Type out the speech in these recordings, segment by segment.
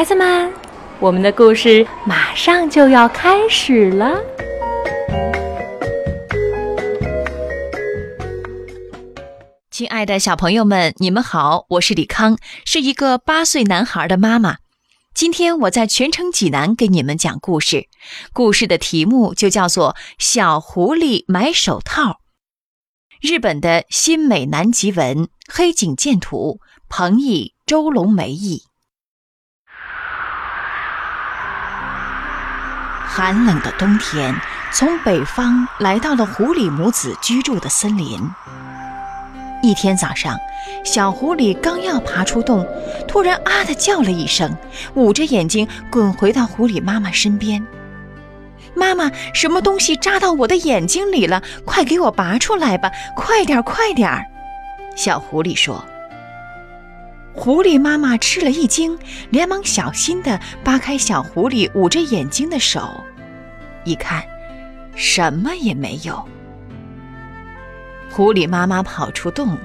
孩子们，我们的故事马上就要开始了。亲爱的小朋友们，你们好，我是李康，是一个八岁男孩的妈妈。今天我在全城济南给你们讲故事，故事的题目就叫做《小狐狸买手套》。日本的新美南极文，黑井健图，彭毅、周龙梅译。寒冷的冬天，从北方来到了狐狸母子居住的森林。一天早上，小狐狸刚要爬出洞，突然啊的叫了一声，捂着眼睛滚回到狐狸妈妈身边。妈妈，什么东西扎到我的眼睛里了？快给我拔出来吧！快点，快点儿！小狐狸说。狐狸妈妈吃了一惊，连忙小心地扒开小狐狸捂着眼睛的手，一看，什么也没有。狐狸妈妈跑出洞，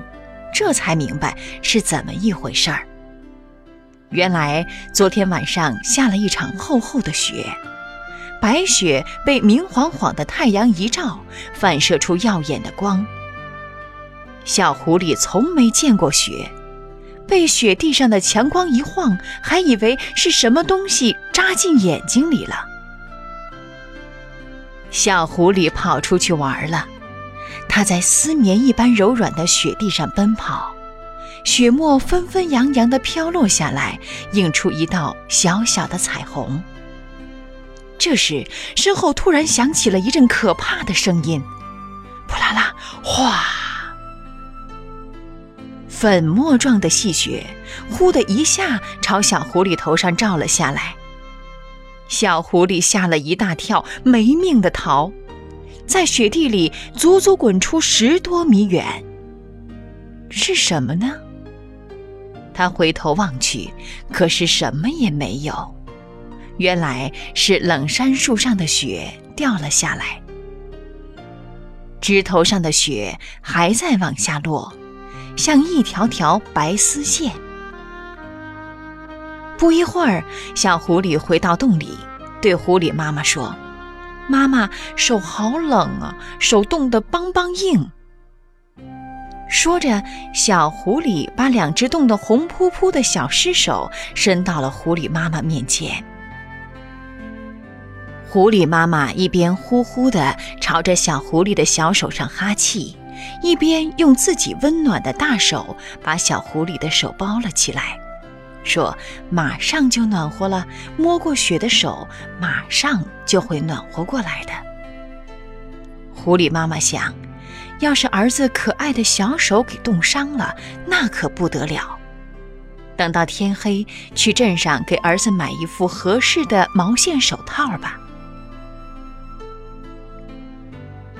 这才明白是怎么一回事儿。原来昨天晚上下了一场厚厚的雪，白雪被明晃晃的太阳一照，反射出耀眼的光。小狐狸从没见过雪，被雪地上的强光一晃，还以为是什么东西扎进眼睛里了。小狐狸跑出去玩了。它在丝绵一般柔软的雪地上奔跑，雪沫纷纷扬扬地飘落下来，映出一道小小的彩虹。这时，身后突然响起了一阵可怕的声音：“扑啦啦，哗！”粉末状的细雪呼的一下朝小狐狸头上照了下来，小狐狸吓了一大跳，没命的逃。在雪地里足足滚出十多米远。是什么呢？他回头望去，可是什么也没有。原来是冷杉树上的雪掉了下来，枝头上的雪还在往下落，像一条条白丝线。不一会儿，小狐狸回到洞里，对狐狸妈妈说。妈妈手好冷啊，手冻得梆梆硬。说着，小狐狸把两只冻得红扑扑的小尸手伸到了狐狸妈妈面前。狐狸妈妈一边呼呼地朝着小狐狸的小手上哈气，一边用自己温暖的大手把小狐狸的手包了起来。说：“马上就暖和了，摸过雪的手马上就会暖和过来的。”狐狸妈妈想，要是儿子可爱的小手给冻伤了，那可不得了。等到天黑，去镇上给儿子买一副合适的毛线手套吧。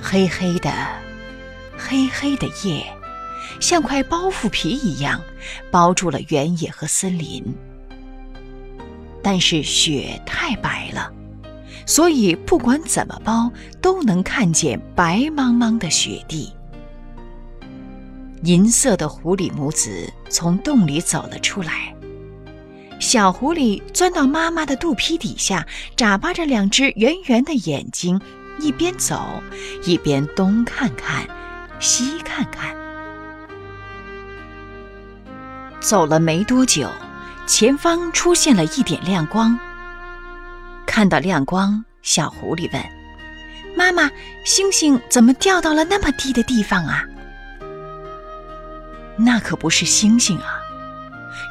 黑黑的，黑黑的夜。像块包袱皮一样包住了原野和森林，但是雪太白了，所以不管怎么包都能看见白茫茫的雪地。银色的狐狸母子从洞里走了出来，小狐狸钻到妈妈的肚皮底下，眨巴着两只圆圆的眼睛，一边走一边东看看，西看看。走了没多久，前方出现了一点亮光。看到亮光，小狐狸问：“妈妈，星星怎么掉到了那么低的地方啊？”那可不是星星啊！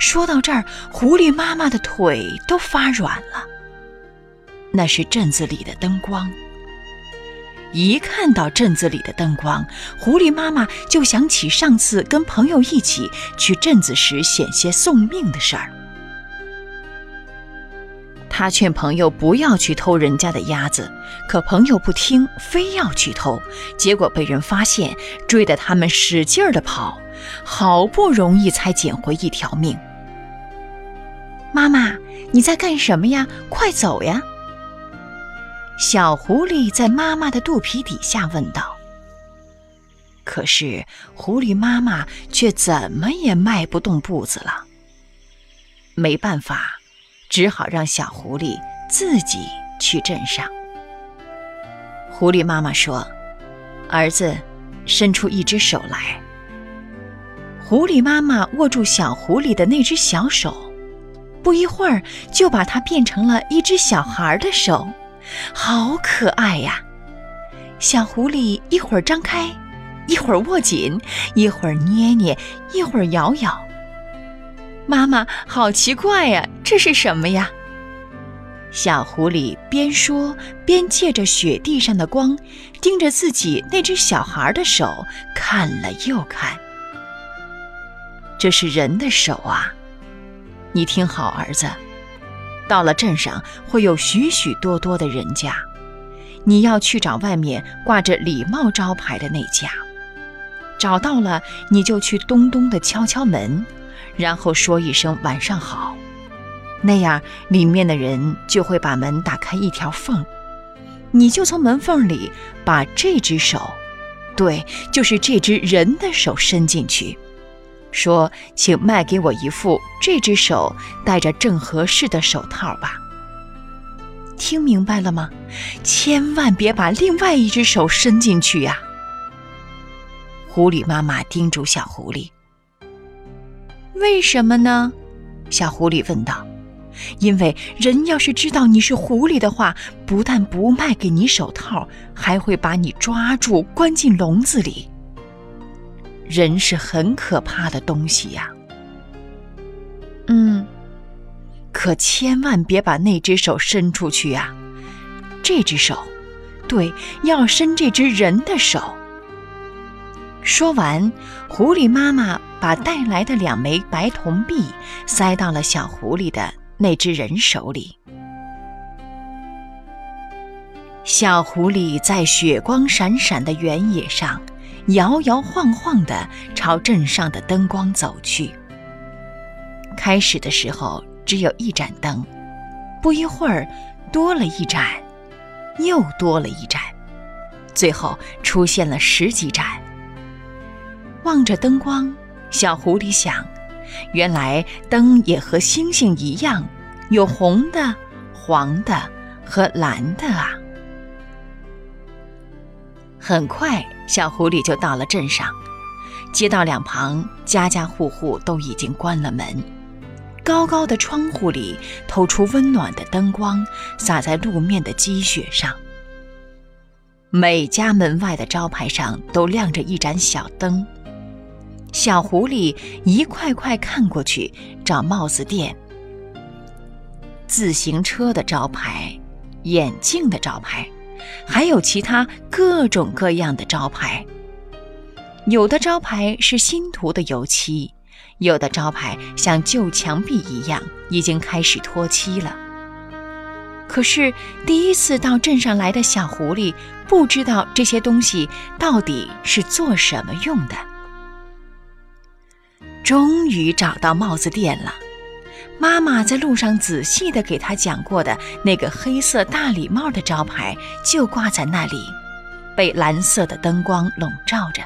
说到这儿，狐狸妈妈的腿都发软了。那是镇子里的灯光。一看到镇子里的灯光，狐狸妈妈就想起上次跟朋友一起去镇子时险些送命的事儿。他劝朋友不要去偷人家的鸭子，可朋友不听，非要去偷，结果被人发现，追得他们使劲儿的跑，好不容易才捡回一条命。妈妈，你在干什么呀？快走呀！小狐狸在妈妈的肚皮底下问道：“可是狐狸妈妈却怎么也迈不动步子了。没办法，只好让小狐狸自己去镇上。狐狸妈妈说：“儿子，伸出一只手来。”狐狸妈妈握住小狐狸的那只小手，不一会儿就把它变成了一只小孩的手，好可爱呀！小狐狸一会儿张开，一会儿握紧，一会儿捏捏，一会儿咬咬。妈妈，好奇怪呀，这是什么呀？小狐狸边说边借着雪地上的光，盯着自己那只小孩的手看了又看。这是人的手啊！你听好，儿子，到了镇上会有许许多多的人家，你要去找外面挂着礼貌招牌的那家。找到了，你就去咚咚的敲敲门，然后说一声晚上好，那样里面的人就会把门打开一条缝，你就从门缝里把这只手，对，就是这只人的手伸进去。说：“请卖给我一副这只手戴着正合适的手套吧。”听明白了吗？千万别把另外一只手伸进去呀！狐狸妈妈叮嘱小狐狸。“为什么呢？”小狐狸问道。“因为人要是知道你是狐狸的话，不但不卖给你手套，还会把你抓住关进笼子里。”人是很可怕的东西呀。嗯，可千万别把那只手伸出去呀。这只手，对，要伸这只人的手。说完，狐狸妈妈把带来的两枚白铜币塞到了小狐狸的那只人手里。小狐狸在雪光闪闪的原野上。摇摇晃晃地朝镇上的灯光走去。开始的时候只有一盏灯，不一会儿多了一盏，又多了一盏，最后出现了十几盏。望着灯光，小狐狸想：原来灯也和星星一样，有红的、黄的和蓝的啊！很快，小狐狸就到了镇上。街道两旁，家家户户都已经关了门。高高的窗户里透出温暖的灯光，洒在路面的积雪上。每家门外的招牌上都亮着一盏小灯。小狐狸一块块看过去，找帽子店、自行车的招牌、眼镜的招牌。还有其他各种各样的招牌，有的招牌是新涂的油漆，有的招牌像旧墙壁一样已经开始脱漆了。可是第一次到镇上来的小狐狸不知道这些东西到底是做什么用的。终于找到帽子店了。妈妈在路上仔细的给他讲过的那个黑色大礼帽的招牌，就挂在那里，被蓝色的灯光笼罩着。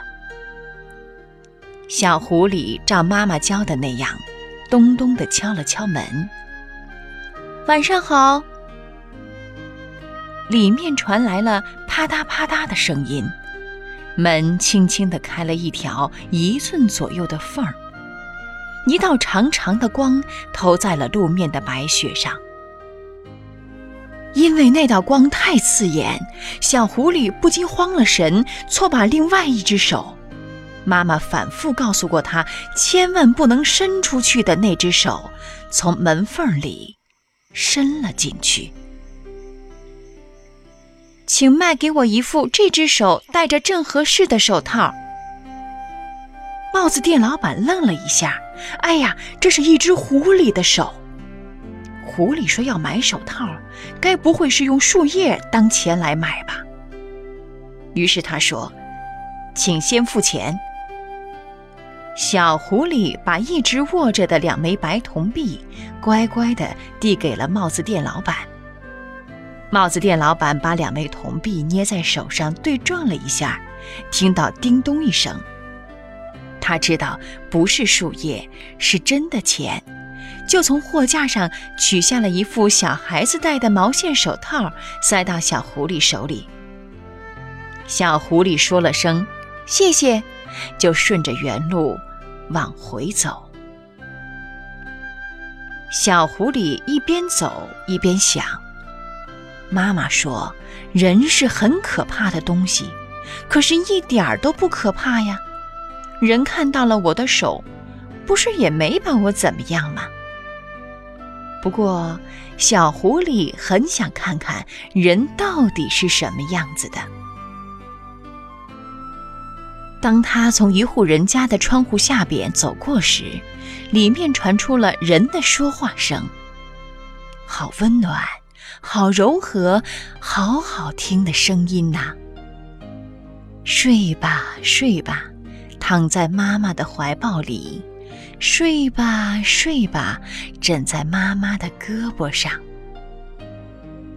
小狐狸照妈妈教的那样，咚咚地敲了敲门。晚上好。里面传来了啪嗒啪嗒的声音，门轻轻地开了一条一寸左右的缝儿。一道长长的光投在了路面的白雪上，因为那道光太刺眼，小狐狸不禁慌了神，错把另外一只手——妈妈反复告诉过他千万不能伸出去的那只手——从门缝里伸了进去。请卖给我一副这只手戴着正合适的手套。帽子店老板愣了一下。哎呀，这是一只狐狸的手。狐狸说要买手套，该不会是用树叶当钱来买吧？于是他说：“请先付钱。”小狐狸把一直握着的两枚白铜币乖乖地递给了帽子店老板。帽子店老板把两枚铜币捏在手上对撞了一下，听到叮咚一声。他知道不是树叶，是真的钱，就从货架上取下了一副小孩子戴的毛线手套，塞到小狐狸手里。小狐狸说了声“谢谢”，就顺着原路往回走。小狐狸一边走一边想：“妈妈说，人是很可怕的东西，可是一点儿都不可怕呀。人看到了我的手，不是也没把我怎么样吗？”不过，小狐狸很想看看人到底是什么样子的。当他从一户人家的窗户下边走过时，里面传出了人的说话声，好温暖，好柔和，好好听的声音呐！睡吧，睡吧，躺在妈妈的怀抱里；睡吧，睡吧，枕在妈妈的胳膊上。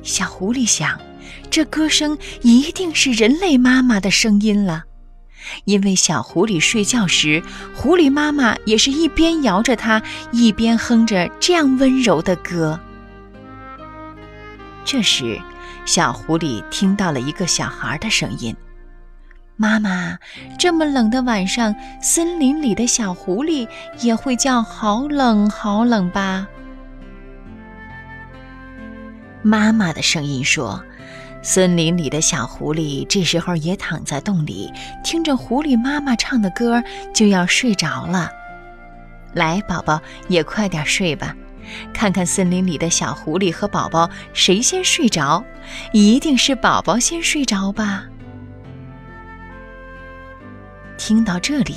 小狐狸想，这歌声一定是人类妈妈的声音了。因为小狐狸睡觉时，狐狸妈妈也是一边摇着它，一边哼着这样温柔的歌。这时，小狐狸听到了一个小孩的声音：“妈妈，这么冷的晚上，森林里的小狐狸也会叫好冷好冷吧？”妈妈的声音说。森林里的小狐狸这时候也躺在洞里，听着狐狸妈妈唱的歌，就要睡着了。来，宝宝也快点睡吧，看看森林里的小狐狸和宝宝谁先睡着，一定是宝宝先睡着吧。听到这里，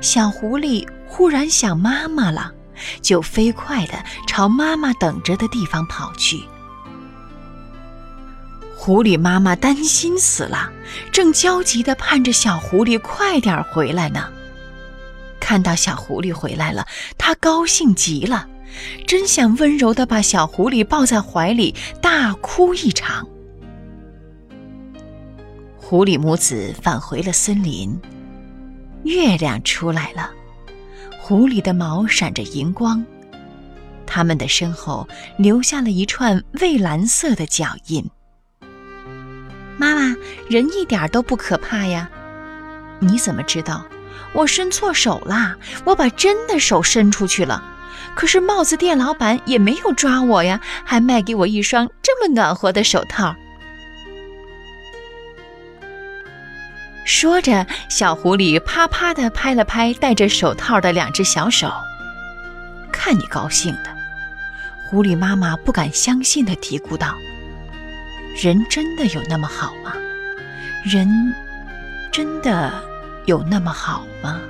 小狐狸忽然想妈妈了，就飞快地朝妈妈等着的地方跑去。狐狸妈妈担心死了，正焦急地盼着小狐狸快点回来呢。看到小狐狸回来了，她高兴极了，真想温柔地把小狐狸抱在怀里大哭一场。狐狸母子返回了森林，月亮出来了，狐狸的毛闪着银光，它们的身后留下了一串蔚蓝色的脚印。妈妈，人一点都不可怕呀！你怎么知道？我伸错手啦！我把真的手伸出去了，可是帽子店老板也没有抓我呀，还卖给我一双这么暖和的手套。说着，小狐狸啪啪地拍了拍戴着手套的两只小手。看你高兴的，狐狸妈妈不敢相信地嘀咕道。人真的有那么好吗？人真的有那么好吗？